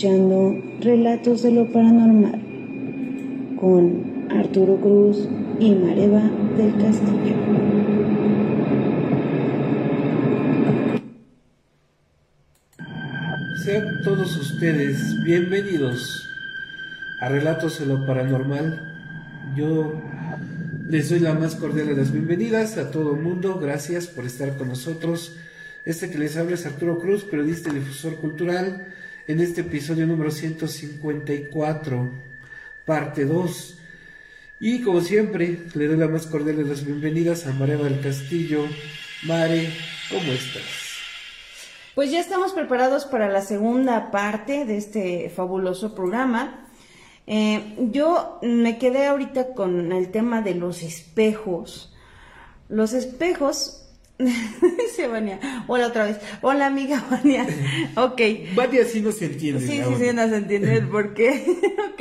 Escuchando Relatos de lo Paranormal con Arturo Cruz y Mareva del Castillo. Sean todos ustedes bienvenidos a Relatos de lo Paranormal. Yo les doy la más cordial de las bienvenidas a todo el mundo. Gracias por estar con nosotros. Este que les habla es Arturo Cruz, periodista y difusor cultural en este episodio número 154, parte 2. Y como siempre, le doy la más cordial de las bienvenidas a María del Castillo. Mare, ¿cómo estás? Pues ya estamos preparados para la segunda parte de este fabuloso programa. Eh, yo me quedé ahorita con el tema de los espejos. Los espejos Dice Vania. Hola otra vez. Hola amiga Vania. Ok. Vania sí no se entiende. Sí, sí, sí, no se entiende por qué. ok.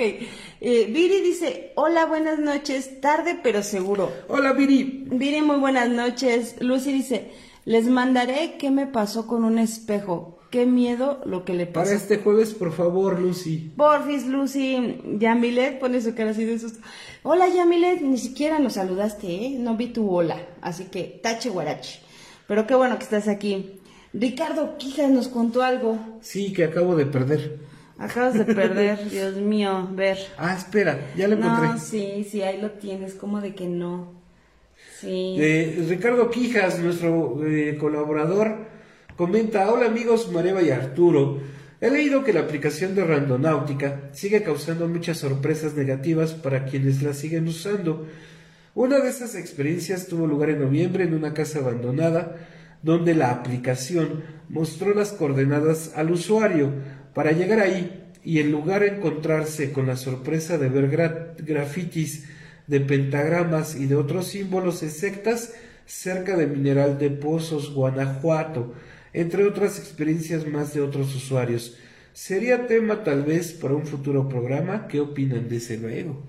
Eh, Viri dice, hola, buenas noches. Tarde pero seguro. Hola Viri. Viri, muy buenas noches. Lucy dice, les mandaré qué me pasó con un espejo. Qué miedo lo que le pasó. Para este jueves, por favor, Lucy. Porfis, Lucy. Yamilet pone su cara así de susto. Hola, Yamilet. Ni siquiera nos saludaste, ¿eh? No vi tu hola. Así que, tache guarache. Pero qué bueno que estás aquí. Ricardo Quijas nos contó algo. Sí, que acabo de perder. Acabas de perder, Dios mío, ver. Ah, espera, ya lo encontré. No, sí, sí, ahí lo tienes, como de que no. Sí. Eh, Ricardo Quijas, nuestro eh, colaborador, comenta, hola amigos Mareva y Arturo. He leído que la aplicación de Randonáutica sigue causando muchas sorpresas negativas para quienes la siguen usando. Una de esas experiencias tuvo lugar en noviembre en una casa abandonada, donde la aplicación mostró las coordenadas al usuario para llegar ahí y en lugar de encontrarse con la sorpresa de ver grafitis de pentagramas y de otros símbolos en sectas cerca de Mineral de Pozos, Guanajuato, entre otras experiencias más de otros usuarios. Sería tema tal vez para un futuro programa. ¿Qué opinan de ese luego?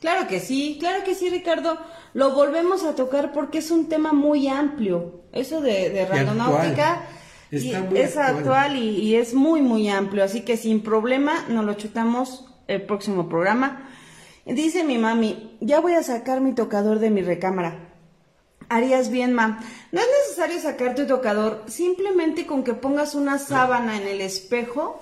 Claro que sí, claro que sí, Ricardo. Lo volvemos a tocar porque es un tema muy amplio. Eso de, de randonáutica es actual, y, es muy, muy amplio. Así que sin problema nos lo chutamos el próximo programa. Dice mi mami, ya voy a sacar mi tocador de mi recámara. Harías bien, ma. No es necesario sacar tu tocador, simplemente con que pongas una sábana en el espejo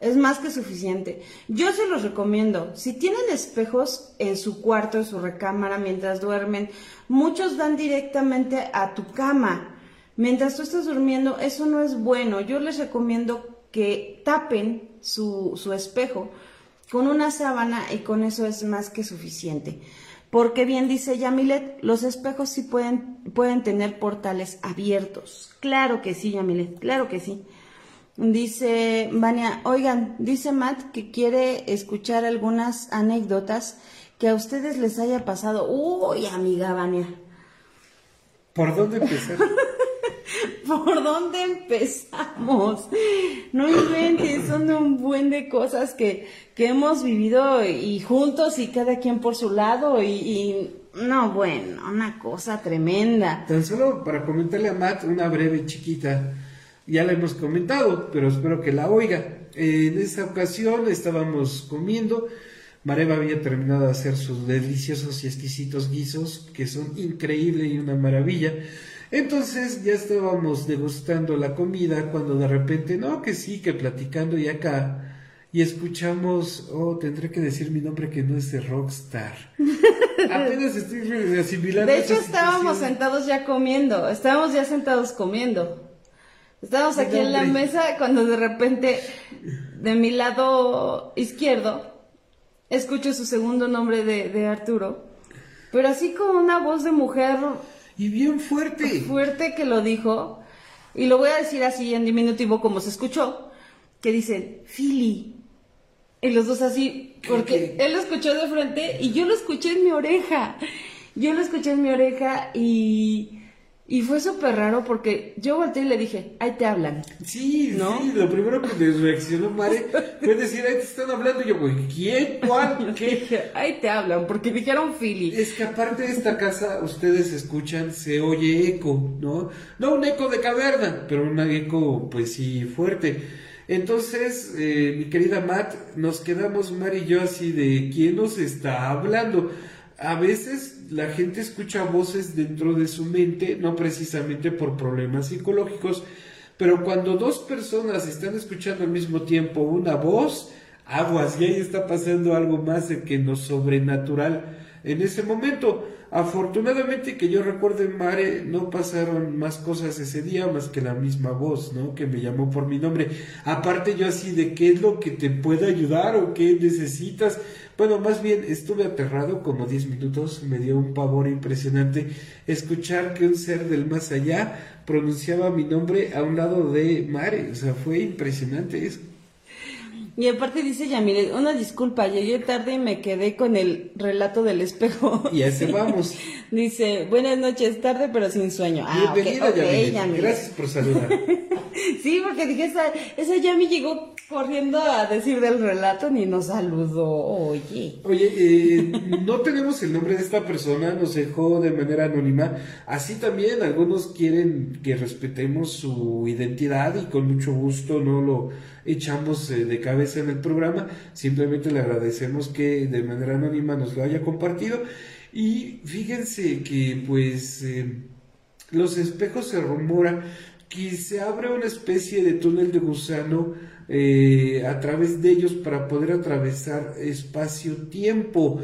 es más que suficiente. Yo se los recomiendo. Si tienen espejos en su cuarto, en su recámara, mientras duermen, muchos dan directamente a tu cama. Mientras tú estás durmiendo, eso no es bueno. Yo les recomiendo que tapen su, su espejo con una sábana y con eso es más que suficiente. Porque bien dice Yamilet, los espejos sí pueden, pueden tener portales abiertos. Claro que sí, Yamilet, claro que sí. Dice Vania, oigan, dice Matt que quiere escuchar algunas anécdotas que a ustedes les haya pasado. Uy, amiga Vania. ¿Por dónde empezar? ¿Por dónde empezamos? No inventes, son un buen de cosas que, que hemos vivido y juntos y cada quien por su lado y, y no, bueno, una cosa tremenda. Tan solo para comentarle a Matt una breve chiquita ya la hemos comentado, pero espero que la oiga. En esa ocasión estábamos comiendo, Mareva había terminado de hacer sus deliciosos y exquisitos guisos, que son increíbles y una maravilla. Entonces ya estábamos degustando la comida cuando de repente, no, que sí, que platicando y acá, y escuchamos, oh, tendré que decir mi nombre que no es de Rockstar. Apenas estoy asimilando. De hecho, estábamos sentados ya comiendo, estábamos ya sentados comiendo. Estábamos aquí en la mesa cuando de repente de mi lado izquierdo escucho su segundo nombre de, Arturo, pero así con una voz de mujer. Y bien fuerte. Fuerte que lo dijo. Y lo voy a decir así en diminutivo como se escuchó, que dice, Philly. Y los dos así, porque él lo escuchó de frente y yo lo escuché en mi oreja. Yo lo escuché en mi oreja y y fue súper raro porque yo volteé y le dije, ahí te hablan. Sí, ¿no? Sí, lo primero que le reaccionó Mare fue decir, ahí te están hablando. Y yo, güey, ¿quién? ¿Cuál? ¿Qué? ahí te hablan, porque dijeron Philly. Es que aparte de esta casa, ustedes escuchan, se oye eco, ¿no? No un eco de caverna, pero un eco, pues sí, fuerte. Entonces, eh, mi querida Matt, nos quedamos Mar y yo así de quién nos está hablando. A veces la gente escucha voces dentro de su mente, no precisamente por problemas psicológicos, pero cuando dos personas están escuchando al mismo tiempo una voz, aguas, y ahí está pasando algo más de que no sobrenatural en ese momento. Afortunadamente que yo recuerde Mare, no pasaron más cosas ese día más que la misma voz, ¿no? Que me llamó por mi nombre. Aparte yo así de qué es lo que te puede ayudar o qué necesitas. Bueno, más bien estuve aterrado como 10 minutos, me dio un pavor impresionante escuchar que un ser del más allá pronunciaba mi nombre a un lado de Mare, o sea, fue impresionante eso. Y aparte dice Yamile, una disculpa, llegué tarde y me quedé con el relato del espejo. Y así vamos. dice, buenas noches, tarde pero sin sueño. Ah, Bienvenida, Yamile. Gracias por saludar. sí, porque dije, esa, esa Yami llegó corriendo a decir del relato ni nos saludó. Oye. Oye, eh, no tenemos el nombre de esta persona, nos dejó de manera anónima. Así también algunos quieren que respetemos su identidad y con mucho gusto no lo echamos eh, de cabeza en el programa, simplemente le agradecemos que de manera anónima nos lo haya compartido y fíjense que pues eh, los espejos se rumora que se abre una especie de túnel de gusano eh, a través de ellos para poder atravesar espacio-tiempo.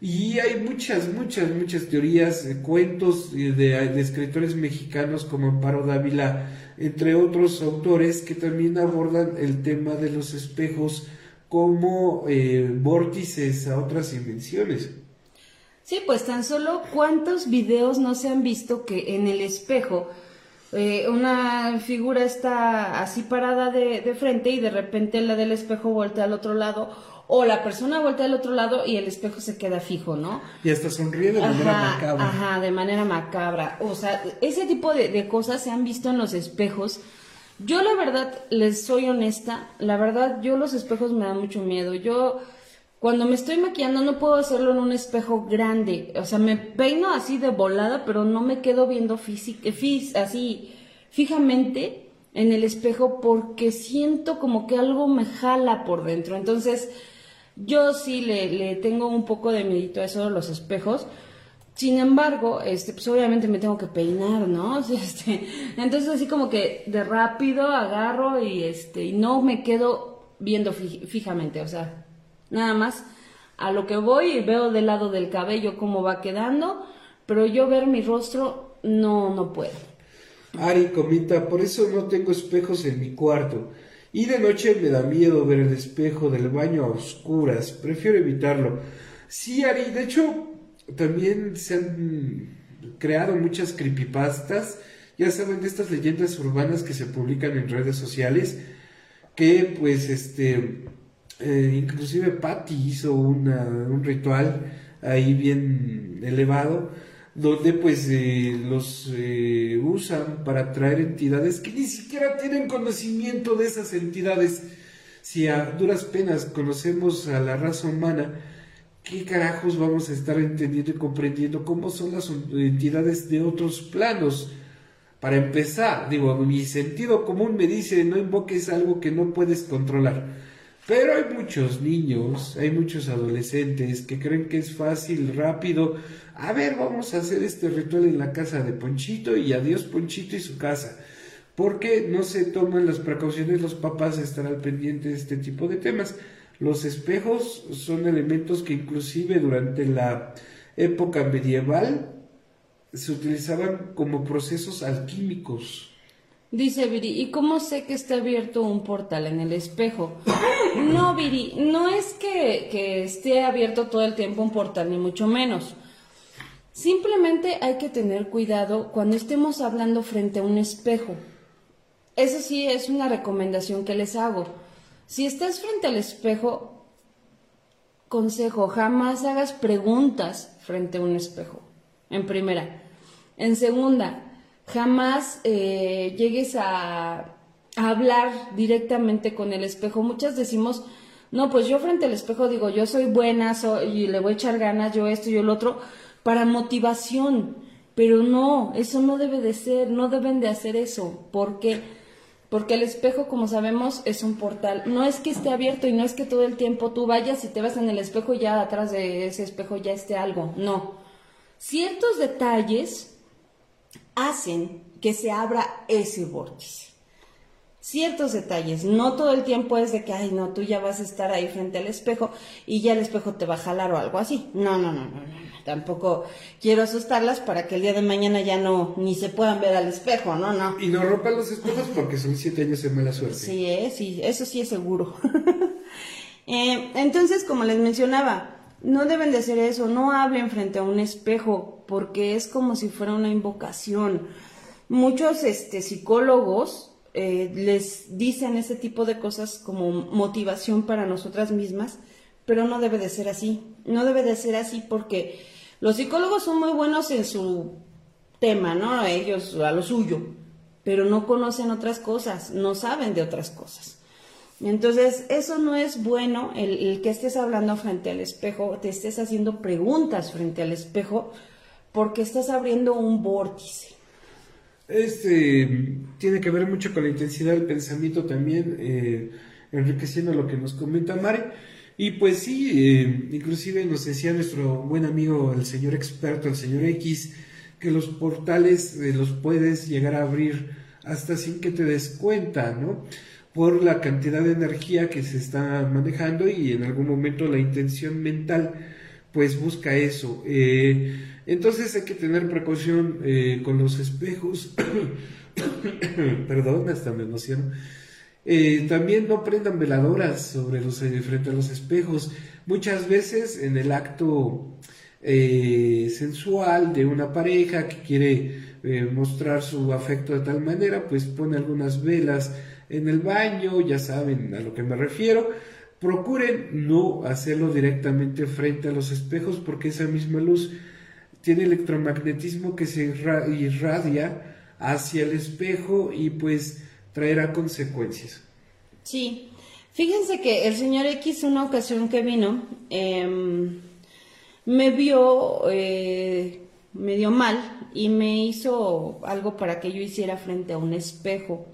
Y hay muchas, muchas, muchas teorías, cuentos de, de, escritores mexicanos como Amparo Dávila entre otros autores que también abordan el tema de los espejos como eh, vórtices a otras dimensiones. Sí, pues tan solo cuántos videos no se han visto que en el espejo eh, una figura está así parada de, de, frente y de repente la del espejo voltea al otro lado o la persona vuelta al otro lado y el espejo se queda fijo, ¿no? Y hasta sonríe de manera macabra. Ajá, de manera macabra. O sea, ese tipo de, cosas se han visto en los espejos. Yo la verdad, les soy honesta, la verdad, yo los espejos me dan mucho miedo. Yo, cuando me estoy maquillando, no puedo hacerlo en un espejo grande. O sea, me peino así de volada, pero no me quedo viendo así fijamente en el espejo porque siento como que algo me jala por dentro. Entonces, yo sí le, tengo un poco de medito a eso de los espejos. Sin embargo, este, pues obviamente me tengo que peinar, ¿no? Este, entonces así como que de rápido agarro y este, y no me quedo viendo fijamente, o sea, nada más a lo que voy y veo del lado del cabello cómo va quedando, pero yo ver mi rostro no, no puedo. Ari comita, por eso no tengo espejos en mi cuarto. Y de noche me da miedo ver el espejo del baño a oscuras, prefiero evitarlo. Sí, Ari, de hecho, también se han creado muchas creepypastas, ya saben, de estas leyendas urbanas que se publican en redes sociales, que pues este, eh, inclusive Patty hizo un ritual ahí bien elevado donde pues eh, los eh, usan para atraer entidades que ni siquiera tienen conocimiento de esas entidades. Si a duras penas conocemos a la raza humana, ¿qué carajos vamos a estar entendiendo y comprendiendo cómo son las entidades de otros planos? Para empezar, digo, mi sentido común me dice no invoques algo que no puedes controlar. Pero hay muchos niños, hay muchos adolescentes que creen que es fácil, rápido. A ver, vamos a hacer este ritual en la casa de Ponchito y adiós Ponchito y su casa. Porque no se toman las precauciones los papás de estar al pendiente de este tipo de temas. Los espejos son elementos que inclusive durante la época medieval se utilizaban como procesos alquímicos. Dice Viri, ¿y cómo sé que está abierto un portal en el espejo? No, Viri, no es que, que esté abierto todo el tiempo un portal, ni mucho menos. Simplemente hay que tener cuidado cuando estemos hablando frente a un espejo. Eso sí es una recomendación que les hago. Si estás frente al espejo, consejo, jamás hagas preguntas frente a un espejo. En primera. En segunda, jamás eh, llegues a, hablar directamente con el espejo. Muchas decimos, no, pues yo frente al espejo digo, yo soy buena soy, y le voy a echar ganas, yo esto y el otro, para motivación. Pero no, eso no debe de ser, no deben de hacer eso. ¿Por qué? porque el espejo, como sabemos, es un portal. No es que esté abierto y no es que todo el tiempo tú vayas y te vas en el espejo y ya atrás de ese espejo ya esté algo. No. Ciertos detalles hacen que se abra ese vórtice ciertos detalles. No todo el tiempo es de que, ay, no, tú ya vas a estar ahí frente al espejo y ya el espejo te va a jalar o algo así. No, no, no, no, no. Tampoco quiero asustarlas para que el día de mañana ya no, ni se puedan ver al espejo, no, no. Y no rompan los espejos porque son siete años de mala suerte. Sí, eh, sí, eso sí es seguro. Eh, entonces, como les mencionaba, no deben de hacer eso, no hablen frente a un espejo porque es como si fuera una invocación. Muchos este, psicólogos eh, les dicen ese tipo de cosas como motivación para nosotras mismas, pero no debe de ser así. No debe de ser así porque los psicólogos son muy buenos en su tema, ¿no? Ellos a lo suyo, pero no conocen otras cosas, no saben de otras cosas. Entonces, eso no es bueno, el, que estés hablando frente al espejo, te estés haciendo preguntas frente al espejo, porque estás abriendo un vórtice. Este tiene que ver mucho con la intensidad del pensamiento también, eh, enriqueciendo lo que nos comenta Mari. Y pues sí, eh, inclusive nos decía nuestro buen amigo, el señor experto, el señor X, que los portales eh, los puedes llegar a abrir hasta sin que te des cuenta, ¿no? Por la cantidad de energía que se está manejando y en algún momento la intención mental, pues busca eso. Eh, entonces hay que tener precaución eh, con los espejos. Perdón, hasta me emociono. Eh, también no prendan veladoras sobre los, eh, frente a los espejos. Muchas veces en el acto sensual de una pareja que quiere mostrar su afecto de tal manera, pues pone algunas velas en el baño, ya saben a lo que me refiero. Procuren no hacerlo directamente frente a los espejos porque esa misma luz tiene electromagnetismo que se irradia hacia el espejo y pues traerá consecuencias. Sí, fíjense que el señor X una ocasión que vino em, me vio eh, medio mal y me hizo algo para que yo hiciera frente a un espejo.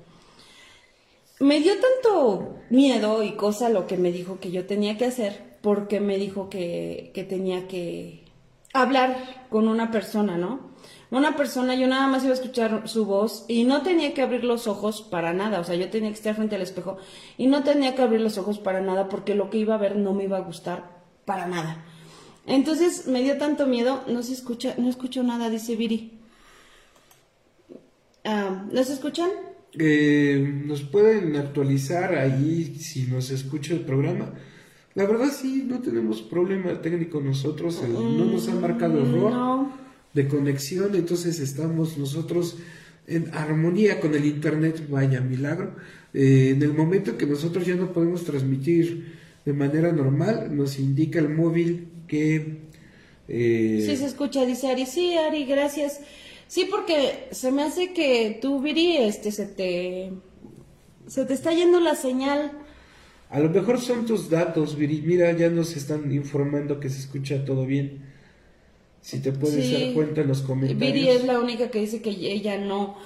Me dio tanto miedo y cosa lo que me dijo que yo tenía que hacer porque me dijo que, que tenía que hablar con una persona, ¿no? Una persona, yo nada más iba a escuchar su voz y no tenía que abrir los ojos para nada, o sea, yo tenía que estar frente al espejo y no tenía que abrir los ojos para nada porque lo que iba a ver no me iba a gustar para nada. Entonces me dio tanto miedo, no se escucha, no escucho nada, dice Viri. Ah, ¿Nos escuchan? Eh, nos pueden actualizar ahí si nos escucha el programa. La verdad sí, no tenemos problema técnico nosotros, no nos han marcado mm, error de conexión, entonces estamos nosotros en armonía con el Internet, vaya milagro. Eh, en el momento que nosotros ya no podemos transmitir de manera normal, nos indica el móvil que... Eh... Sí, se escucha, dice Ari, sí, Ari, gracias. Sí, porque se me hace que tú, Viri, este, se te... Se te está yendo la señal. A lo mejor son tus datos, Viri. Mira, ya nos están informando que se escucha todo bien. Si te puedes dar cuenta en los comentarios. Viri es la única que dice que ella no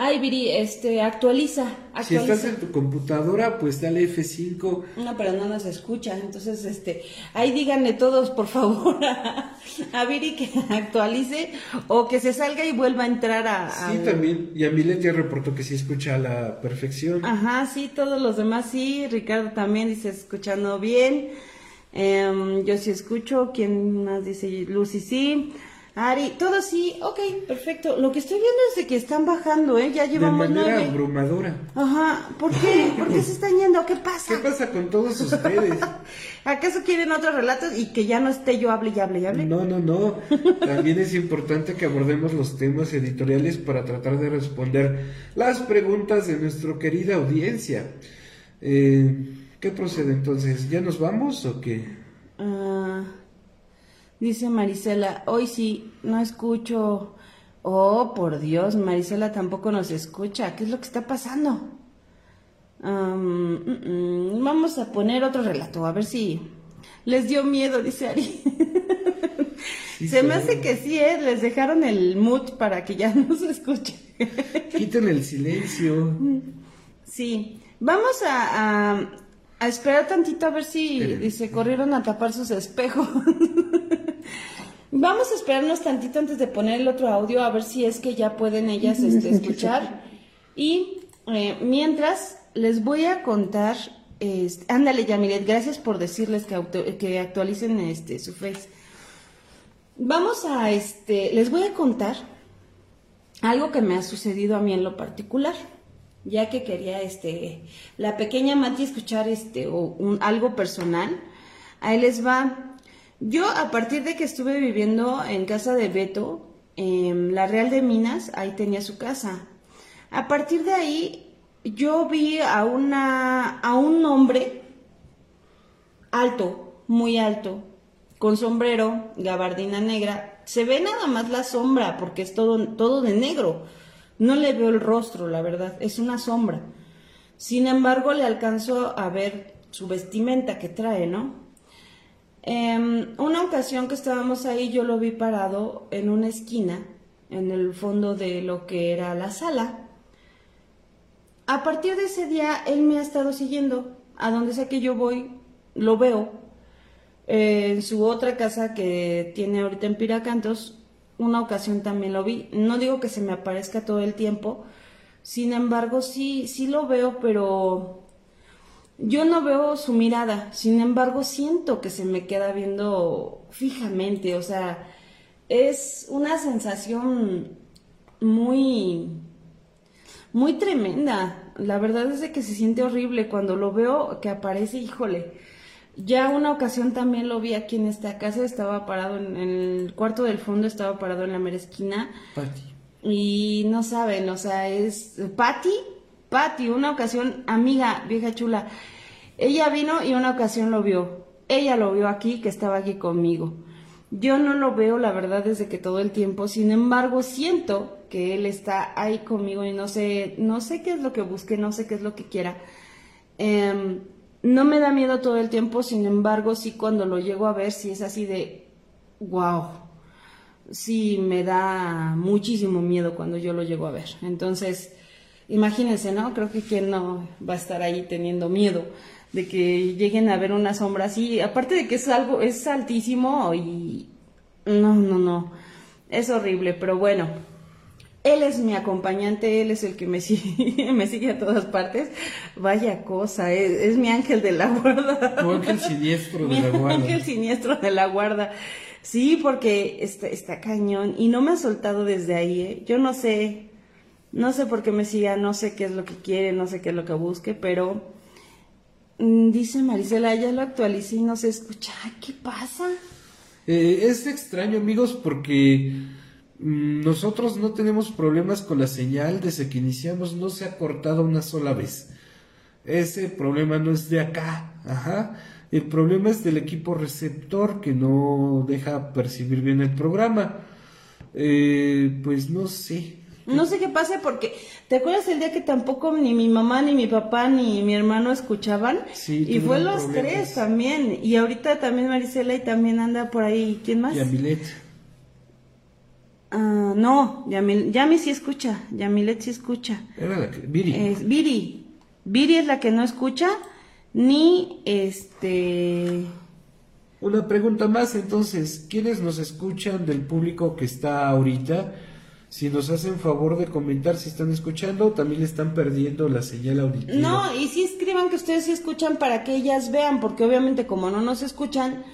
Ay, Viri, este, actualiza, Si estás en tu computadora, pues dale F5. No, pero no nos escucha. Entonces, este, ahí díganle todos, por favor, a, Viri que actualice o que se salga y vuelva a entrar a... Sí, también. Y a Milet ya reportó que sí escucha a la perfección. Ajá, sí, todos los demás sí. Ricardo también dice escuchando bien. Em, yo sí escucho. ¿Quién más dice? Lucy sí. Ari, todo sí, ok, perfecto. Lo que estoy viendo es de que están bajando, ¿eh? Ya llevamos de manera abrumadora. Ajá, ¿por qué? ¿Por qué se están yendo? ¿Qué pasa? ¿Qué pasa con todos ustedes? ¿Acaso quieren otros relatos y que ya no esté yo hable y hable y hable? No, no, no. También es importante que abordemos los temas editoriales para tratar de responder las preguntas de nuestra querida audiencia. Eh, ¿Qué procede entonces? ¿Ya nos vamos o qué? Ah... Dice Marisela, hoy sí, no escucho. Oh, por Dios, Marisela tampoco nos escucha. ¿Qué es lo que está pasando? Mm, mm, vamos a poner otro relato, a ver si les dio miedo, dice Ari. se me hace que sí, ¿eh? les dejaron el mood para que ya no se escuche. Quiten el silencio. Sí, vamos a, a, esperar tantito a ver si se corrieron a tapar sus espejos. vamos a esperarnos tantito antes de poner el otro audio a ver si es que ya pueden ellas este, escuchar. Y eh, mientras les voy a contar, este, ándale Yamilet, gracias por decirles que, que actualicen este, su face. Vamos a, este, les voy a contar algo que me ha sucedido a mí en lo particular, ya que quería, este, la pequeña Mati escuchar, este, o algo personal. Ahí les va. Yo, a partir de que estuve viviendo en casa de Beto, en la Real de Minas, ahí tenía su casa. A partir de ahí, yo vi a una, a un hombre alto, muy alto, con sombrero, gabardina negra. Se ve nada más la sombra porque es todo, todo de negro. No le veo el rostro, la verdad, es una sombra. Sin embargo, le alcanzo a ver su vestimenta que trae, ¿no? Eh, una ocasión que estábamos ahí, yo lo vi parado en una esquina, en el fondo de lo que era la sala. A partir de ese día, él me ha estado siguiendo. A donde sea que yo voy, lo veo en su otra casa que tiene ahorita en Piracantos, una ocasión también lo vi. No digo que se me aparezca todo el tiempo, sin embargo sí, sí lo veo, pero yo no veo su mirada. Sin embargo siento que se me queda viendo fijamente, o sea, es una sensación muy, muy tremenda. La verdad es de que se siente horrible cuando lo veo que aparece, híjole ya una ocasión también lo vi aquí en esta casa, estaba parado en, el cuarto del fondo, estaba parado en la mera esquina. Patty. Y no saben, o sea, es Patty, Patty, una ocasión, amiga, vieja chula. Ella vino y una ocasión lo vio. Ella lo vio aquí, que estaba aquí conmigo. Yo no lo veo, la verdad, desde que todo el tiempo. Sin embargo, siento que él está ahí conmigo y no sé, no sé qué es lo que busque, no sé qué es lo que quiera. Eh, no me da miedo todo el tiempo, sin embargo, sí cuando lo llego a ver, sí es así de, wow, sí me da muchísimo miedo cuando yo lo llego a ver. Entonces, imagínense, ¿no? Creo que quien no va a estar ahí teniendo miedo de que lleguen a ver una sombra así, aparte de que es algo, es altísimo y no, no, no, es horrible, pero bueno, él es mi acompañante, él es el que me sigue, me sigue a todas partes. Vaya cosa, es, mi ángel de la guarda. Tu ángel siniestro de la guarda. ángel siniestro de la guarda. Sí, porque está, está cañón y no me ha soltado desde ahí. ¿eh? Yo no sé, no sé por qué me siga, no sé qué es lo que quiere, no sé qué es lo que busque, pero dice Marisela, ya lo actualicé y no se escucha. ¿Qué pasa? Eh, es extraño, amigos, porque Mm, nosotros no tenemos problemas con la señal desde que iniciamos, no se ha cortado una sola vez. Ese problema no es de acá, ajá. El problema es del equipo receptor que no deja percibir bien el programa. Eh, pues no sé. No sé qué pasa porque, ¿te acuerdas el día que tampoco ni mi mamá, ni mi papá, ni mi hermano escuchaban? Sí. Y fue los tres también. Y ahorita también Marisela y también anda por ahí. ¿Quién más? Y Amilet. Ah, no, Yamil, Yami sí escucha, Yamilet sí escucha. Era la que, Viri. Es, Viri. Viri es la que no escucha, ni este... Una pregunta más, entonces, ¿quiénes nos escuchan del público que está ahorita? Si nos hacen favor de comentar si están escuchando, también están perdiendo la señal auditiva. No, y sí escriban que ustedes sí escuchan para que ellas vean, porque obviamente como no nos escuchan,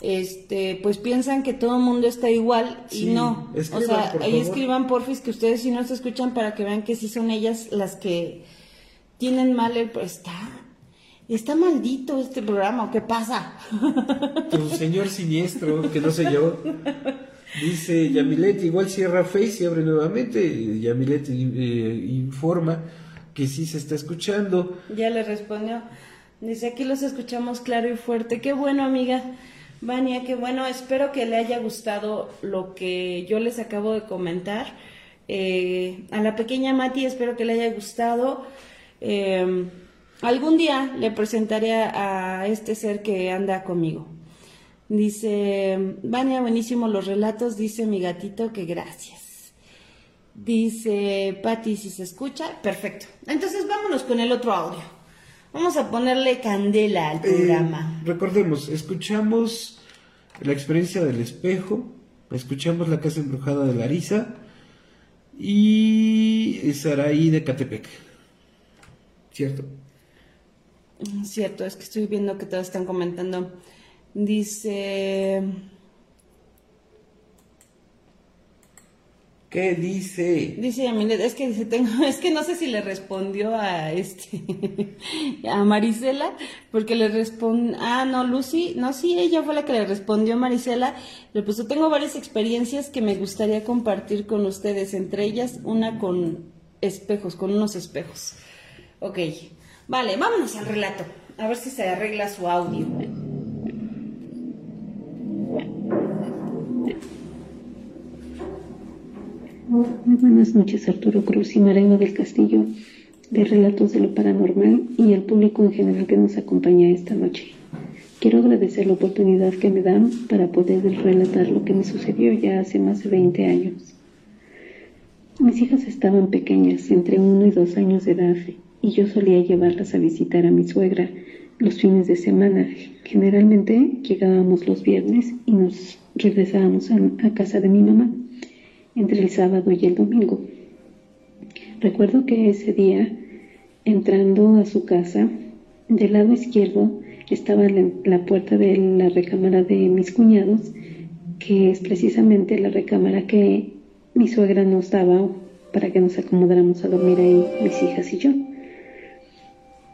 este, pues piensan que todo el mundo está igual y no. o sea, ahí escriban porfis que ustedes si no se escuchan para que vean que sí son ellas las que tienen mal el... Está, está maldito este programa, ¿qué pasa? Tu señor siniestro, que no sé yo. Dice Yamilet, igual cierra Face y abre nuevamente. Yamilet eh, informa que sí se está escuchando. Ya le respondió. Dice, aquí los escuchamos claro y fuerte. Qué bueno, amiga. Vania, que bueno, espero que le haya gustado lo que yo les acabo de comentar. Eh, a la pequeña Mati espero que le haya gustado. Em, algún día le presentaré a este ser que anda conmigo. Dice, Vania, buenísimo los relatos, dice mi gatito que gracias. Dice Patti, si se escucha, perfecto. Entonces vámonos con el otro audio. Vamos a ponerle candela al eh, programa. recordemos, escuchamos la experiencia del espejo, escuchamos la casa embrujada de Larisa y Saraí de Catepec. ¿Cierto? Cierto, es que estoy viendo que todos están comentando. Dice... ¿Qué dice? Dice Yamilet, es que tengo, es que no sé si le respondió a este, a Marisela, porque le responde, ah, no, Lucy, no, sí, ella fue la que le respondió a Marisela, le puso, tengo varias experiencias que me gustaría compartir con ustedes, entre ellas una con espejos, con unos espejos. Ok, vale, vámonos al relato, a ver si se arregla su audio. Muy buenas noches, Arturo Cruz y Marema del Castillo, de Relatos de lo Paranormal y al público en general que nos acompaña esta noche. Quiero agradecer la oportunidad que me dan para poder relatar lo que me sucedió ya hace más de 20 años. Mis hijas estaban pequeñas, entre uno y dos años de edad, y yo solía llevarlas a visitar a mi suegra los fines de semana. Generalmente llegábamos los viernes y nos regresábamos a casa de mi mamá entre el sábado y el domingo. Recuerdo que ese día, entrando a su casa, del lado izquierdo estaba la, puerta de la recámara de mis cuñados, que es precisamente la recámara que mi suegra nos daba para que nos acomodáramos a dormir ahí, mis hijas y yo.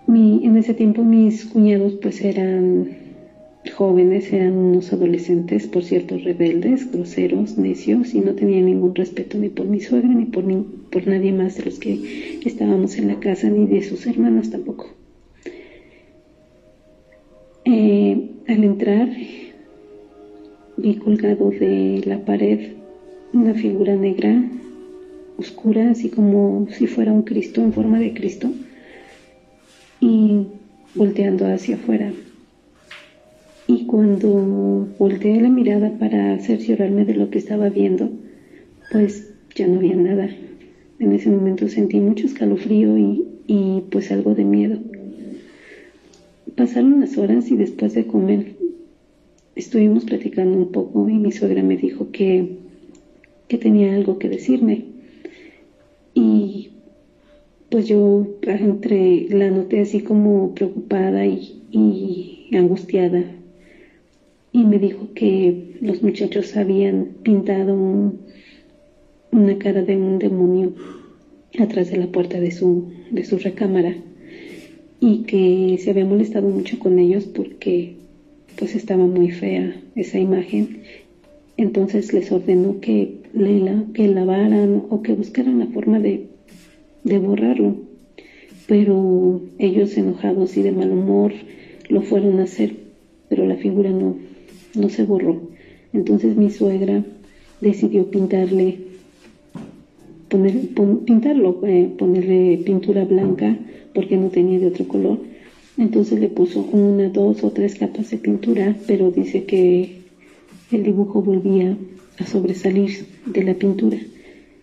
en ese tiempo mis cuñados pues eran jóvenes eran unos adolescentes, por cierto, rebeldes, groseros, necios y no tenían ningún respeto ni por mi suegra ni por, ni por nadie más de los que estábamos en la casa ni de sus hermanos tampoco. Eh, al entrar vi colgado de la pared una figura negra, oscura, así como si fuera un Cristo en forma de Cristo y volteando hacia afuera y cuando volteé la mirada para cerciorarme de lo que estaba viendo, pues ya no había nada. En ese momento sentí mucho escalofrío y, y pues algo de miedo. Pasaron las horas y después de comer estuvimos platicando un poco y mi suegra me dijo que, que tenía algo que decirme. Y pues yo entre la noté así como preocupada y, y angustiada y me dijo que los muchachos habían pintado una cara de un demonio atrás de la puerta de su, de su recámara y que se había molestado mucho con ellos porque pues estaba muy fea esa imagen. Entonces les ordenó que, le, que lavaran o que buscaran la forma de, de borrarlo. Pero ellos enojados y de mal humor lo fueron a hacer, pero la figura no, no se borró. Entonces mi suegra decidió pintarle, poner, pintarlo, eh, ponerle pintura blanca porque no tenía de otro color. Entonces le puso una, dos o tres capas de pintura, pero dice que el dibujo volvía a sobresalir de la pintura.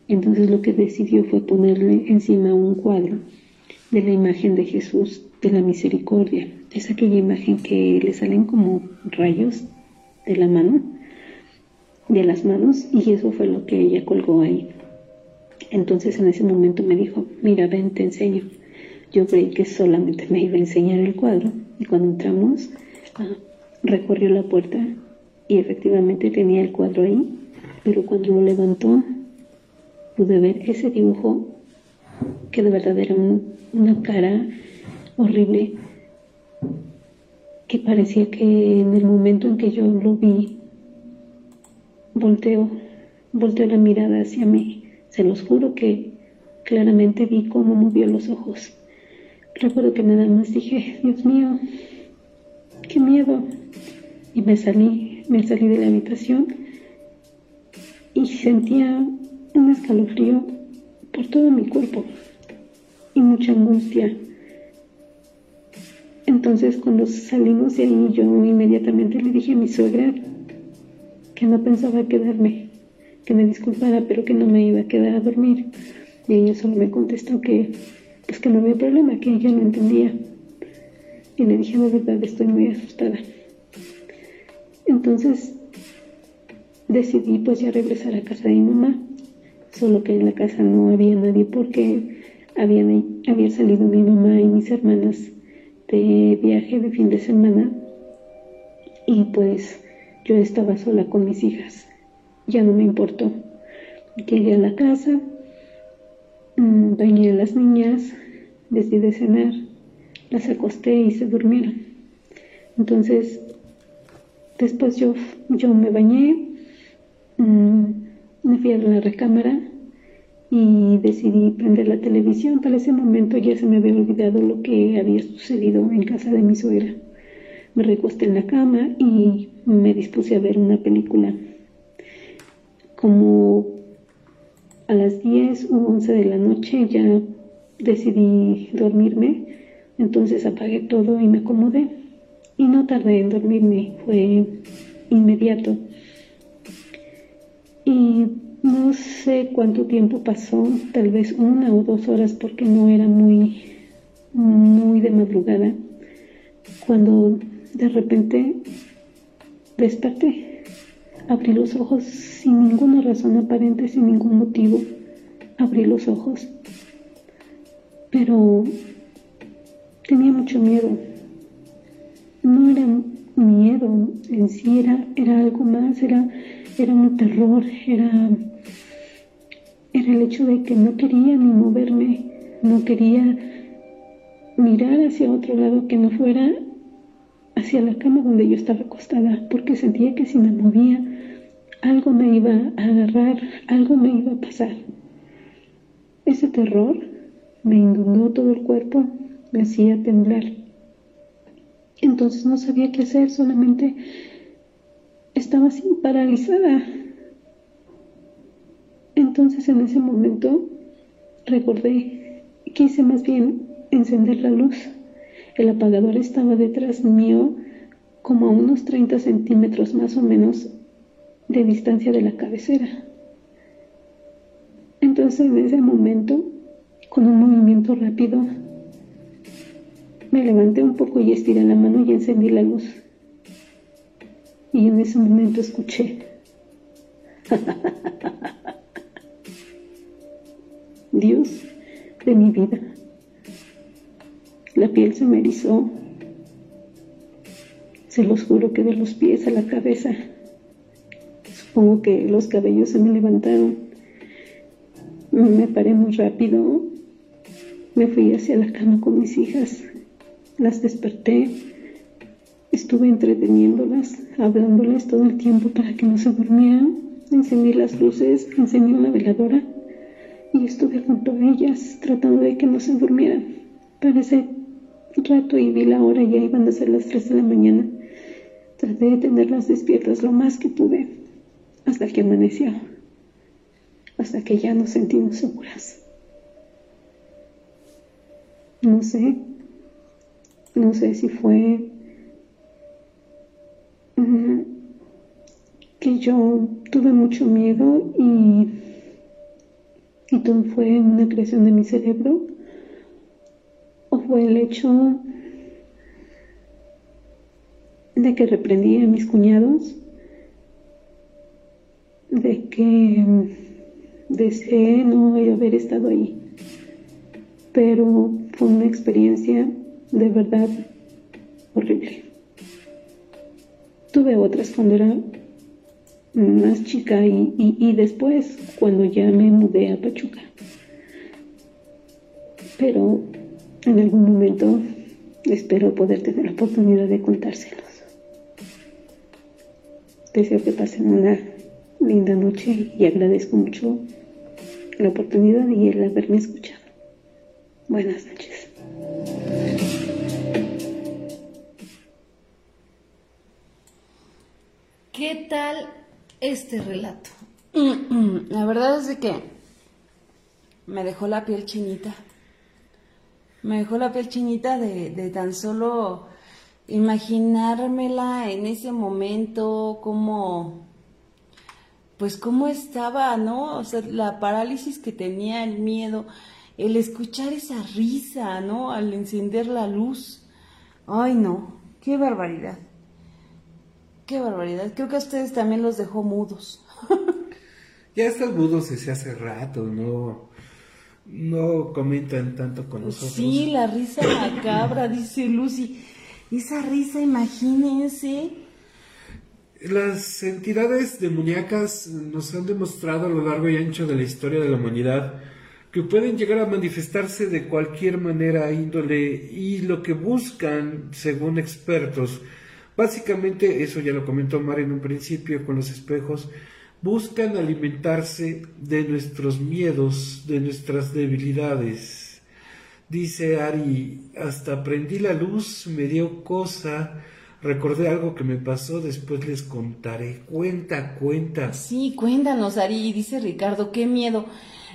Entonces lo que decidió fue ponerle encima un cuadro de la imagen de Jesús de la misericordia. Es aquella imagen que le salen como rayos de la mano, de las manos, y eso fue lo que ella colgó ahí. Entonces en ese momento me dijo, mira, ven, te enseño. Yo creí que solamente me iba a enseñar el cuadro y cuando entramos ah, recorrió la puerta y efectivamente tenía el cuadro ahí, pero cuando lo levantó pude ver ese dibujo que de verdad era una cara horrible que parecía que en el momento en que yo lo vi, volteó, volteó la mirada hacia mí. Se los juro que claramente vi cómo movió los ojos. Recuerdo que nada más dije, Dios mío, qué miedo. Y me salí, me salí de la habitación y sentía un escalofrío por todo mi cuerpo y mucha angustia. Entonces cuando salimos de ahí yo inmediatamente le dije a mi suegra que no pensaba quedarme, que me disculpara, pero que no me iba a quedar a dormir. Y ella solo me contestó que, pues que no había problema, que ella no entendía. Y le dije, la verdad, estoy muy asustada. Entonces decidí pues ya regresar a casa de mi mamá, solo que en la casa no había nadie porque había salido mi mamá y mis hermanas de viaje de fin de semana y pues yo estaba sola con mis hijas. Ya no me importó. Llegué a la casa, mm, bañé a las niñas, decidí cenar, las acosté y se durmieron. Entonces, después yo, yo me bañé, mm, me fui a la recámara y decidí prender la televisión. Para ese momento ya se me había olvidado lo que había sucedido en casa de mi suegra. Me recosté en la cama y me dispuse a ver una película. Como a las 10 o 11 de la noche ya decidí dormirme, entonces apagué todo y me acomodé. Y no tardé en dormirme, fue inmediato. Y no sé cuánto tiempo pasó, tal vez una o dos horas porque no era muy, muy de madrugada, cuando de repente desperté. Abrí los ojos sin ninguna razón aparente, sin ningún motivo. Abrí los ojos. Pero tenía mucho miedo. No era miedo en sí, era, era algo más, era, era un terror, era, era el hecho de que no quería ni moverme, no quería mirar hacia otro lado que no fuera hacia la cama donde yo estaba acostada, porque sentía que si me movía, algo me iba a agarrar, algo me iba a pasar. Ese terror me inundó todo el cuerpo, me hacía temblar. Entonces no sabía qué hacer, solamente estaba así paralizada. Entonces en ese momento recordé, quise más bien encender la luz el apagador estaba detrás mío, como a unos 30 centímetros más o menos de distancia de la cabecera. Entonces en ese momento, con un movimiento rápido, me levanté un poco y estiré la mano y encendí la luz. Y en ese momento escuché. Dios de mi vida. La piel se me erizó. Se los juro que de los pies a la cabeza. Supongo que los cabellos se me levantaron. Me paré muy rápido. Me fui hacia la cama con mis hijas. Las desperté. Estuve entreteniéndolas, hablándoles todo el tiempo para que no se durmieran. Encendí las luces, encendí una veladora y estuve junto a ellas tratando de que no se durmieran. Parece rato y vi la hora, ya iban a ser las 3 de la mañana. Traté de tenerlas despiertas lo más que pude, hasta que amaneció, hasta que ya nos sentimos seguras. No sé, no sé si fue que yo tuve mucho miedo y, y todo fue una creación de mi cerebro fue el hecho de que reprendí a mis cuñados, de que deseé no haber estado ahí. Pero fue una experiencia de verdad horrible. Tuve otras cuando era más chica y, y después cuando ya me mudé a Pachuca. Pero en algún momento espero poder tener la oportunidad de contárselos. Deseo que pasen una linda noche y agradezco mucho la oportunidad y el haberme escuchado. Buenas noches. Tal este relato? La verdad es que me dejó la piel chinita. Me dejó la piel chinita de, tan solo imaginármela en ese momento, cómo, pues cómo estaba, ¿no? O sea, la parálisis que tenía, el miedo, el escuchar esa risa, ¿no? Al encender la luz. Ay, no, qué barbaridad. Qué barbaridad. Creo que a ustedes también los dejó mudos. ya están mudos desde hace rato, ¿no? No comentan tanto con nosotros. Sí, la risa macabra, dice Lucy. Esa risa, imagínense. Las entidades demoníacas nos han demostrado a lo largo y ancho de la historia de la humanidad que pueden llegar a manifestarse de cualquier manera índole y lo que buscan, según expertos, básicamente, eso ya lo comentó Mar en un principio con los espejos, buscan alimentarse de nuestros miedos, de nuestras debilidades. Dice Ari, hasta prendí la luz, me dio cosa, recordé algo que me pasó, después les contaré. Cuenta, cuenta. Sí, cuéntanos, Ari, dice Ricardo, qué miedo.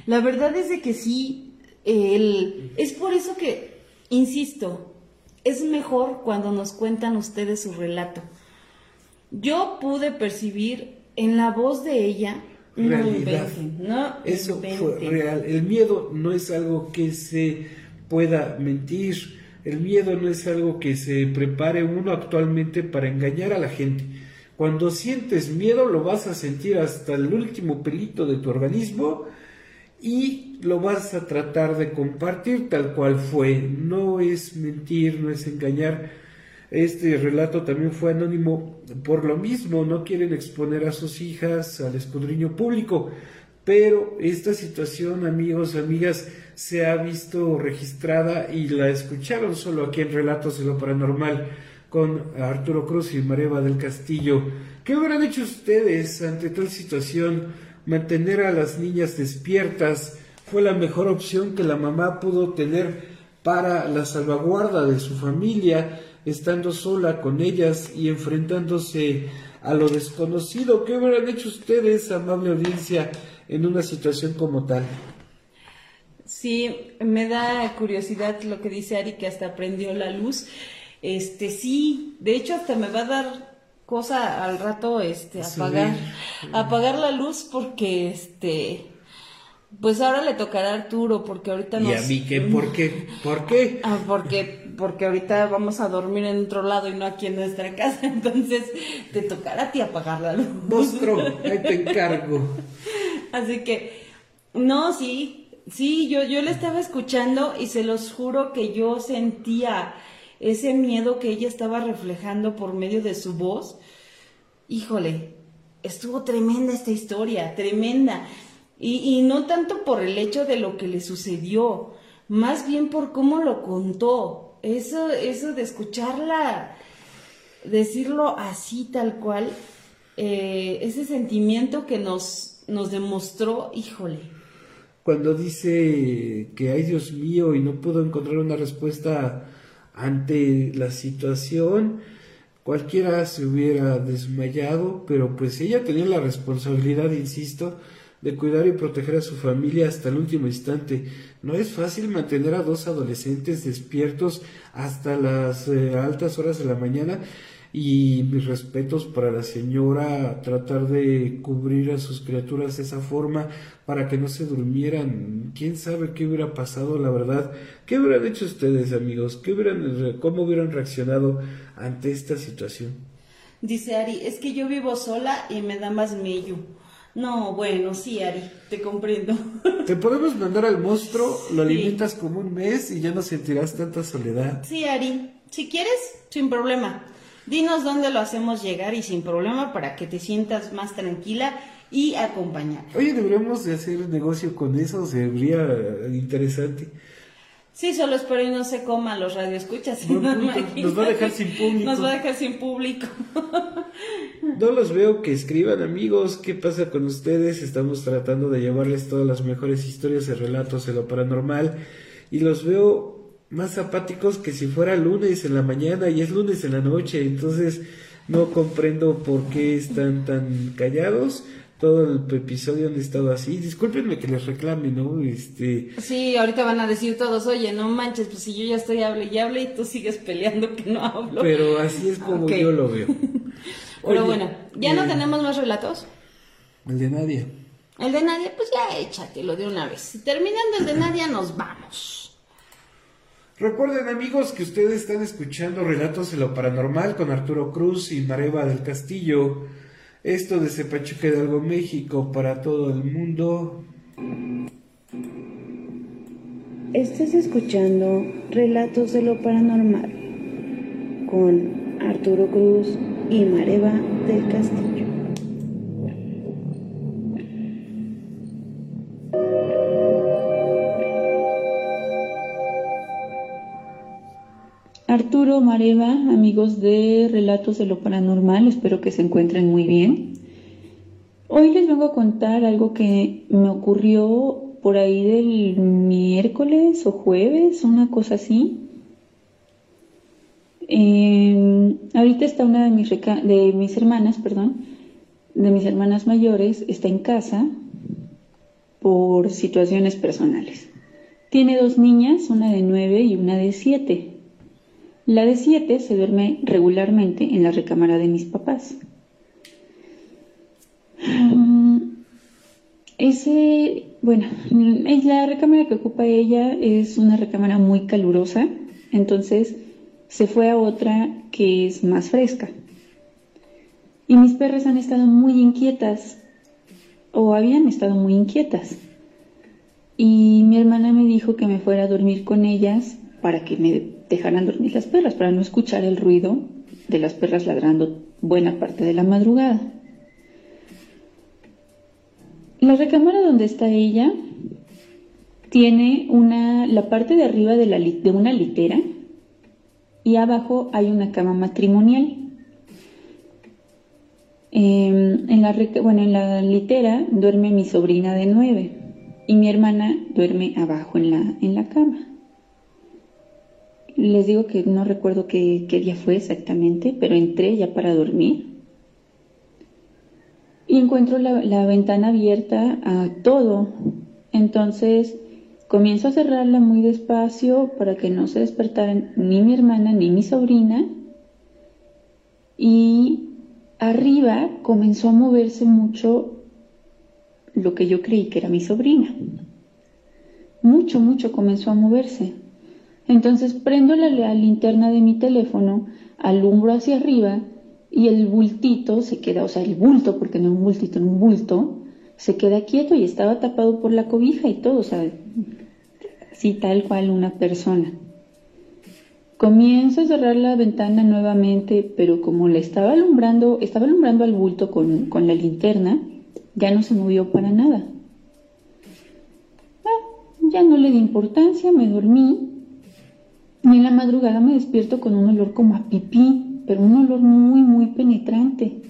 La verdad es de que sí, el, es por eso que, insisto, es mejor cuando nos cuentan ustedes su relato. Yo pude percibir en la voz de ella realidad. No, Eso fue real. El miedo no es algo que se pueda mentir. El miedo no es algo que se prepare uno actualmente para engañar a la gente. Cuando sientes miedo lo vas a sentir hasta el último pelito de tu organismo y lo vas a tratar de compartir tal cual fue. No es mentir, no es engañar. Este relato también fue anónimo por lo mismo, no quieren exponer a sus hijas al escudriño público, pero esta situación, amigos, amigas, se ha visto registrada y la escucharon solo aquí en Relatos de lo Paranormal con Arturo Cruz y Mareva del Castillo. ¿Qué hubieran hecho ustedes ante tal situación? Mantener a las niñas despiertas fue la mejor opción que la mamá pudo tener para la salvaguarda de su familia, estando sola con ellas y enfrentándose a lo desconocido. ¿Qué hubieran hecho ustedes, amable audiencia, en una situación como tal? Sí, me da curiosidad lo que dice Ari, que hasta prendió la luz. Este, sí, de hecho hasta me va a dar cosa al rato este apagar apagar la luz porque este pues ahora le tocará a Arturo porque ahorita no ¿Y a mí qué? ¿Por qué? ¿Por qué? Ah, porque porque ahorita vamos a dormir en otro lado y no aquí en nuestra casa, entonces te tocará a ti apagar la luz. Monstruo, ahí te encargo. Así que no, sí, sí, yo yo le estaba escuchando y se los juro que yo sentía ese miedo que ella estaba reflejando por medio de su voz, híjole, estuvo tremenda esta historia, tremenda. Y, no tanto por el hecho de lo que le sucedió, más bien por cómo lo contó. Eso, eso de escucharla decirlo así tal cual, eh, ese sentimiento que nos, nos demostró, híjole. Cuando dice que, ay Dios mío, y no puedo encontrar una respuesta ante la situación, cualquiera se hubiera desmayado, pero pues ella tenía la responsabilidad, insisto, de cuidar y proteger a su familia hasta el último instante. No es fácil mantener a dos adolescentes despiertos hasta las eh, altas horas de la mañana y mis respetos para la señora, tratar de cubrir a sus criaturas de esa forma para que no se durmieran. ¿Quién sabe qué hubiera pasado, la verdad? ¿Qué hubieran hecho ustedes, amigos? ¿Qué hubieran, ¿Cómo hubieran reaccionado ante esta situación? Dice Ari, es que yo vivo sola y me da más mello. No, bueno, sí, Ari, te comprendo. Te podemos mandar al monstruo, lo alimentas como un mes y ya no sentirás tanta soledad. Sí, Ari, si quieres, sin problema. Dinos dónde lo hacemos llegar y sin problema para que te sientas más tranquila y acompañada. Oye, deberíamos de hacer negocio con eso, sería interesante. Sí, solo espero y no se coma los radioescuchas. No, nos va a dejar sin público. Nos va a dejar sin público. no los veo que escriban, amigos. ¿Qué pasa con ustedes? Estamos tratando de llevarles todas las mejores historias y relatos de lo paranormal. Y los veo más apáticos que si fuera lunes en la mañana y es lunes en la noche. Entonces no comprendo por qué están tan callados. Todo el episodio han estado así. Discúlpenme que les reclame, ¿no? Este... Sí, ahorita van a decir todos, oye, no manches, pues si yo ya estoy hable y hable y tú sigues peleando que no hablo. Pero así es como yo lo veo. Pero bueno, ¿ya no eh, tenemos más relatos? El de Nadia. El de Nadia, pues ya échatelo de una vez. Terminando el de Nadia, nos vamos. Recuerden amigos que ustedes están escuchando Relatos de lo Paranormal con Arturo Cruz y Mareva del Castillo. Esto desde Pachuca Hidalgo, México, para todo el mundo. Estás escuchando Relatos de lo Paranormal con Arturo Cruz y Mareva del Castillo. Arturo, Mareva, amigos de Relatos de lo Paranormal, espero que se encuentren muy bien. Hoy les vengo a contar algo que me ocurrió por ahí del miércoles o jueves, una cosa así. Em, ahorita está una de mis, de mis hermanas, perdón, de mis hermanas mayores, está en casa por situaciones personales. Tiene dos niñas, una de nueve y una de siete. La de siete se duerme regularmente en la recámara de mis papás. Ese, bueno, la recámara que ocupa ella es una recámara muy calurosa, entonces se fue a otra que es más fresca. Y mis perras han estado muy inquietas, o habían estado muy inquietas. Y mi hermana me dijo que me fuera a dormir con ellas para que me dejaran dormir las perras, para no escuchar el ruido de las perras ladrando buena parte de la madrugada. La recámara donde está ella tiene una, la parte de arriba de, la, de una litera y abajo hay una cama matrimonial. Em, en, la, bueno, en la litera duerme mi sobrina de nueve y mi hermana duerme abajo en la, en la cama. Les digo que no recuerdo qué, día fue exactamente, pero entré ya para dormir y encuentro la, ventana abierta a todo. Entonces comienzo a cerrarla muy despacio para que no se despertaran ni mi hermana ni mi sobrina. Y arriba comenzó a moverse mucho lo que yo creí que era mi sobrina. Mucho, mucho comenzó a moverse. Entonces prendo la, la linterna de mi teléfono, alumbro hacia arriba y el bultito se queda, o sea, el bulto, porque no un bultito, un bulto, se queda quieto y estaba tapado por la cobija y todo, o sea, así tal cual una persona. Comienzo a cerrar la ventana nuevamente, pero como le estaba alumbrando, estaba alumbrando al bulto con, con la linterna, ya no se movió para nada. Ah, ya no le di importancia, me dormí y en la madrugada me despierto con un olor como a pipí pero un olor muy, muy penetrante.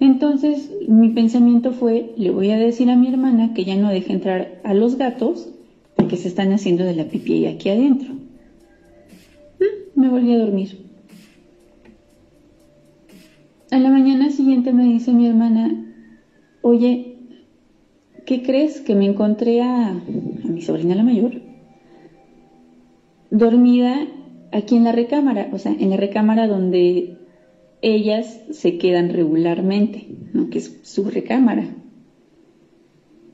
Entonces mi pensamiento fue, le voy a decir a mi hermana que ya no deje entrar a los gatos porque se están haciendo de la pipí aquí adentro. Mm, me volví a dormir. A la mañana siguiente me dice mi hermana, oye, ¿qué crees? Que me encontré a, a mi sobrina la mayor dormida aquí en la recámara, o sea, en la recámara donde ellas se quedan regularmente, ¿no? que es su recámara.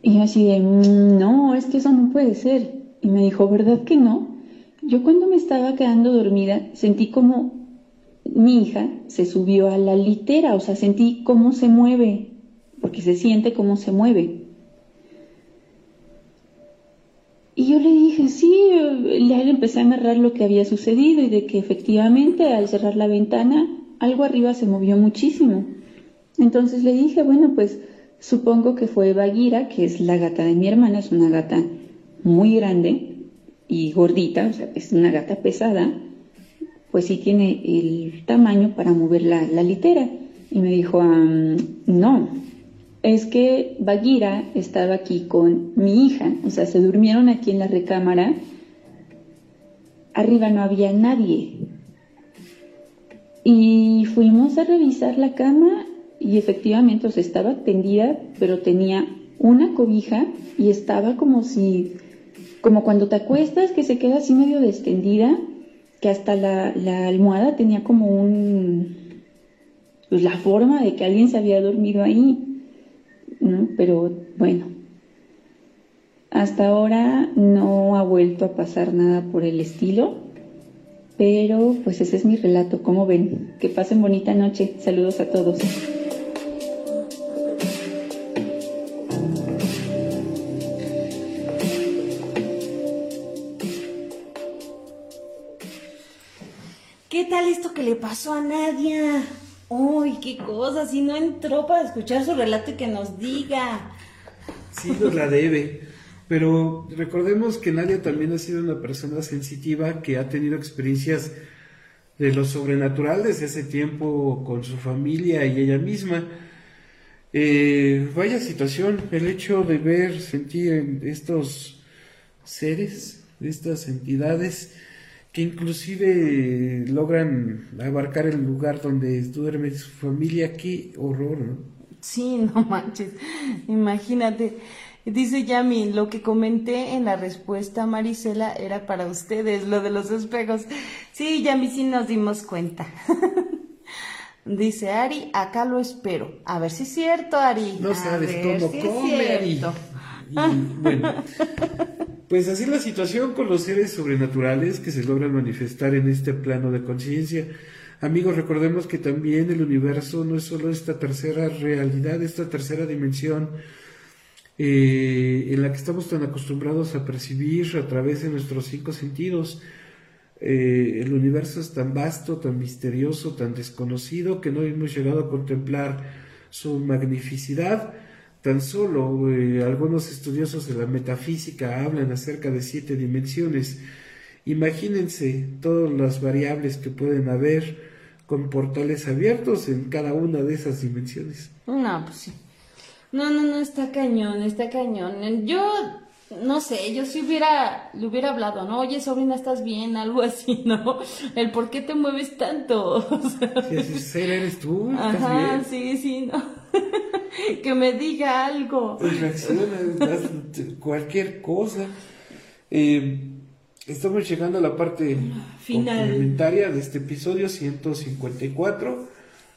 Y yo así de, mm, no, es que eso no puede ser. Y me dijo, ¿verdad que no? Yo cuando me estaba quedando dormida sentí como mi hija se subió a la litera, o sea, sentí cómo se mueve, porque se siente cómo se mueve. Y yo le dije, sí, le empecé a narrar lo que había sucedido y de que efectivamente al cerrar la ventana algo arriba se movió muchísimo. Entonces le dije, bueno, pues supongo que fue Bagira, que es la gata de mi hermana, es una gata muy grande y gordita, o sea, es una gata pesada, pues sí tiene el tamaño para mover la, la litera. Y me dijo, no, es que Bagira estaba aquí con mi hija, o sea, se durmieron aquí en la recámara, arriba no había nadie. Y fuimos a revisar la cama y efectivamente, o sea, estaba tendida, pero tenía una cobija y estaba como si, como cuando te acuestas, que se queda así medio destendida, que hasta la, la almohada tenía como un, pues la forma de que alguien se había dormido ahí Pero bueno, hasta ahora no ha vuelto a pasar nada por el estilo, pero pues ese es mi relato, ¿cómo ven? Que pasen bonita noche, saludos a todos. ¿Qué tal esto que le pasó a Nadia? ¡Uy, qué cosa! Si no entró para escuchar su relato y que nos diga. Sí, nos la debe. Pero recordemos que Nadia también ha sido una persona sensitiva que ha tenido experiencias de lo sobrenatural desde hace tiempo con su familia y ella misma. Eh, vaya situación, el hecho de ver, sentir estos seres, estas entidades que inclusive logran abarcar el lugar donde duerme su familia, qué horror, ¿no? Sí, no manches, imagínate. Dice Yami, lo que comenté en la respuesta a Marisela era para ustedes, lo de los espejos. Sí, Yami, sí nos dimos cuenta. Dice Ari, acá lo espero. A ver si es cierto, Ari. No sabes cómo come, Ari. bueno, pues así la situación con los seres sobrenaturales que se logran manifestar en este plano de conciencia. Amigos, recordemos que también el universo no es solo esta tercera realidad, esta tercera dimensión eh, en la que estamos tan acostumbrados a percibir a través de nuestros cinco sentidos. Eh, el universo es tan vasto, tan misterioso, tan desconocido que no hemos llegado a contemplar su magnificidad. Tan solo eh, algunos estudiosos de la metafísica hablan acerca de siete dimensiones. Imagínense todas las variables que pueden haber con portales abiertos en cada una de esas dimensiones. No, pues sí. No, no, no, está cañón, está cañón. Yo, no sé, yo si hubiera, le hubiera hablado, ¿no? Oye, sobrina, ¿estás bien? Algo así, ¿no? El por qué te mueves tanto. si ser eres tú, ¿estás Ajá, sí, sí, ¿no? que me diga algo. Pues reacciona, cualquier cosa. Eh, estamos llegando a la parte Final. complementaria de este episodio 154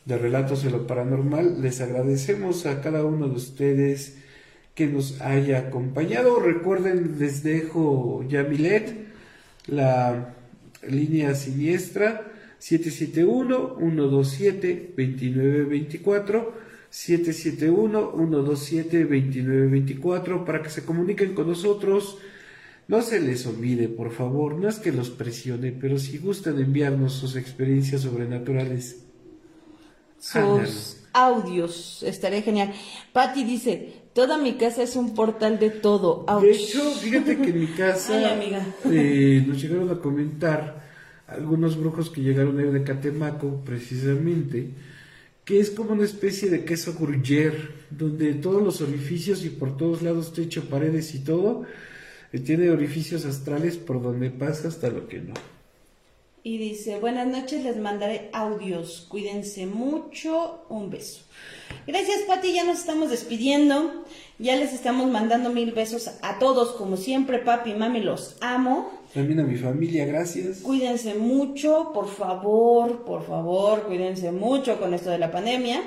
de Relatos de lo Paranormal. Les agradecemos a cada uno de ustedes que nos haya acompañado. Recuerden, les dejo ya Milet, la línea siniestra 771-127-2924. 771-127-2924 para que se comuniquen con nosotros. No se les olvide, por favor, no es que los presione, pero si gustan enviarnos sus experiencias sobrenaturales, sus audios. Estaría genial. Patti dice, toda mi casa es un portal de todo. De hecho, fíjate que en mi casa eh, nos llegaron a comentar algunos brujos que llegaron a ir de Catemaco, precisamente, que es como una especie de queso gruyere, donde todos los orificios y por todos lados techo, paredes y todo, tiene orificios astrales por donde pasa hasta lo que no y dice, buenas noches, les mandaré audios, cuídense mucho, un beso. Gracias Pati, ya nos estamos despidiendo, ya les estamos mandando mil besos a todos, como siempre, papi y mami, los amo. También a mi familia, gracias. Cuídense mucho, por favor, por favor, cuídense mucho con esto de la pandemia.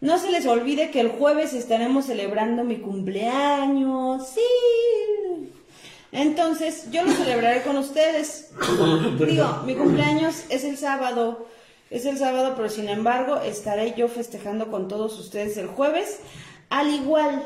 No se les olvide que el jueves estaremos celebrando mi cumpleaños, sí, entonces, yo lo celebraré con ustedes. Digo, mi cumpleaños es el sábado, es el sábado, pero sin embargo estaré yo festejando con todos ustedes el jueves, al igual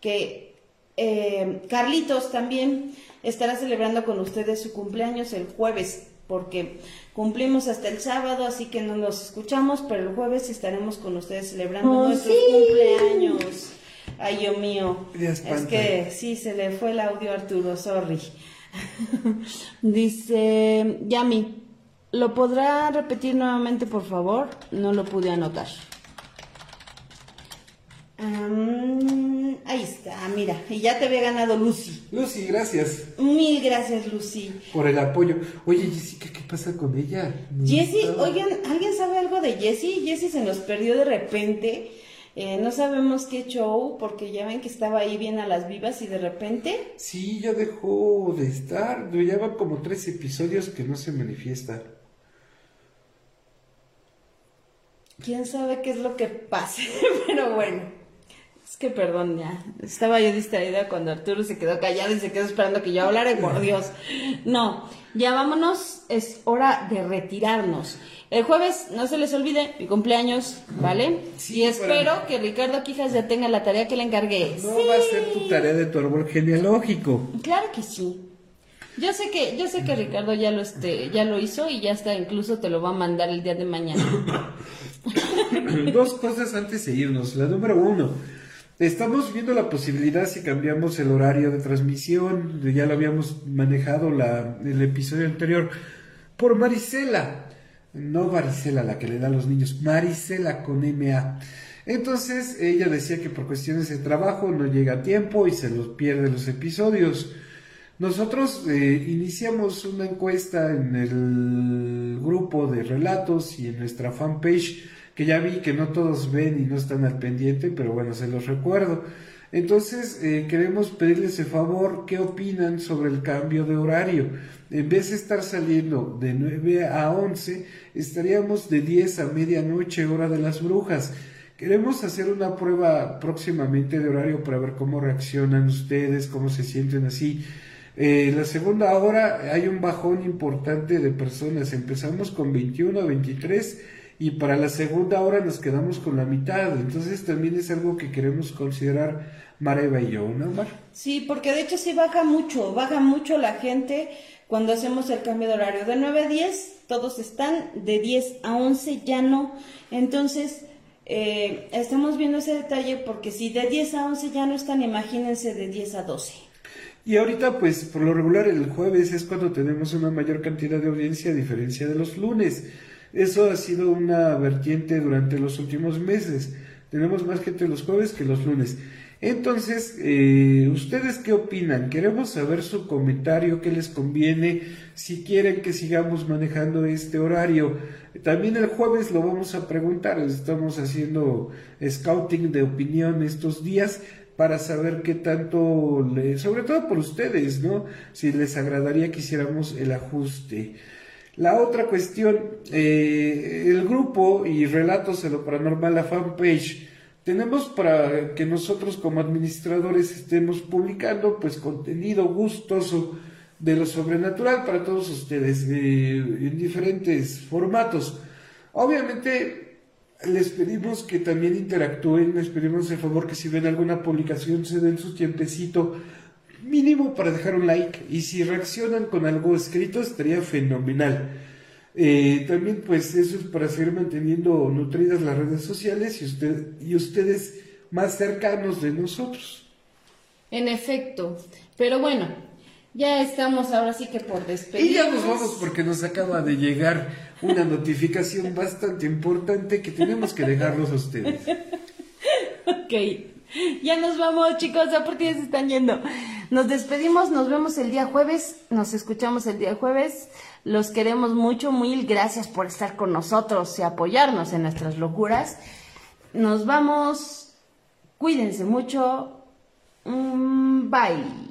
que eh, Carlitos también estará celebrando con ustedes su cumpleaños el jueves, porque cumplimos hasta el sábado, así que no nos escuchamos, pero el jueves estaremos con ustedes celebrando oh, nuestros cumpleaños. Ay, Dios mío. Es que sí, se le fue el audio a Arturo, sorry. Dice Yami, ¿lo podrá repetir nuevamente, por favor? No lo pude anotar. Ahí está, mira, y ya te había ganado Lucy. Lucy, gracias. Mil gracias, Lucy. Por el apoyo. Oye, Jessica, ¿qué pasa con ella? Jessie, oigan, ¿alguien sabe algo de Jessie? Jessie se nos perdió de repente. Eh, no sabemos qué show, porque ya ven que estaba ahí bien a las vivas y de repente... Sí, ya dejó de estar. Ya van como tres episodios que no se manifiesta. Quién sabe qué es lo que pase, pero bueno. Es que perdón, ya. Estaba yo distraída cuando Arturo se quedó callado y se quedó esperando que yo hablara, por Dios. No, ya vámonos, es hora de retirarnos. El jueves, no se les olvide, mi cumpleaños, ¿vale? Sí, y espero que Ricardo Quijas ya tenga la tarea que le encargué. No va a ser tu tarea de tu árbol genealógico. Claro que sí. Yo sé que, yo sé que Ricardo ya lo este, ya lo hizo y ya está, incluso te lo va a mandar el día de mañana. Dos cosas antes de irnos. La número uno, estamos viendo la posibilidad si cambiamos el horario de transmisión, ya lo habíamos manejado el episodio anterior, por Marisela. No Marisela, la que le da a los niños, Marisela con MA. Entonces ella decía que por cuestiones de trabajo no llega a tiempo y se los pierde los episodios. Nosotros eh, iniciamos una encuesta en el grupo de relatos y en nuestra fanpage, que ya vi que no todos ven y no están al pendiente, pero bueno, se los recuerdo. Entonces, eh, queremos pedirles el favor, ¿qué opinan sobre el cambio de horario? En vez de estar saliendo de 9 a 11, estaríamos de 10 a medianoche, hora de las brujas. Queremos hacer una prueba próximamente de horario para ver cómo reaccionan ustedes, cómo se sienten así. Eh, la segunda hora hay un bajón importante de personas. Empezamos con 21 a 23 y para la segunda hora nos quedamos con la mitad. Entonces también es algo que queremos considerar Mareva y yo, ¿no, Mar? Sí, porque de hecho sí baja mucho, baja mucho la gente cuando hacemos el cambio de horario. De 9 a 10 todos están, de 10 a 11 ya no. Entonces... Eh, estamos viendo ese detalle porque si de 10 a 11 ya no están, imagínense de 10 a 12. Y ahorita, pues, por lo regular, el jueves es cuando tenemos una mayor cantidad de audiencia a diferencia de los lunes. Eso ha sido una vertiente durante los últimos meses. Tenemos más gente los jueves que los lunes. Entonces, eh, ¿ustedes qué opinan? Queremos saber su comentario, qué les conviene, si quieren que sigamos manejando este horario. También el jueves lo vamos a preguntar, estamos haciendo scouting de opinión estos días para saber qué tanto, sobre todo por ustedes, ¿no? Si les agradaría que hiciéramos el ajuste. La otra cuestión, eh, el grupo y Relatos de lo Paranormal, la fanpage, tenemos para que nosotros como administradores estemos publicando pues contenido gustoso de lo sobrenatural para todos ustedes eh, en diferentes formatos. Obviamente les pedimos que también interactúen, les pedimos el favor que si ven alguna publicación se den su tiempecito mínimo para dejar un like y si reaccionan con algo escrito estaría fenomenal. Eh, también pues eso es para seguir manteniendo nutridas las redes sociales y, usted, y ustedes más cercanos de nosotros. En efecto, pero bueno, ya estamos ahora sí que por despedirnos. Y ya nos vamos porque nos acaba de llegar una notificación bastante importante que tenemos que dejarlos a ustedes. ok. Ya nos vamos, chicos, ya por ti se están yendo. Nos despedimos, nos vemos el día jueves, nos escuchamos el día jueves. Los queremos mucho, mil gracias por estar con nosotros y apoyarnos en nuestras locuras. Nos vamos, cuídense mucho. Mm, bye.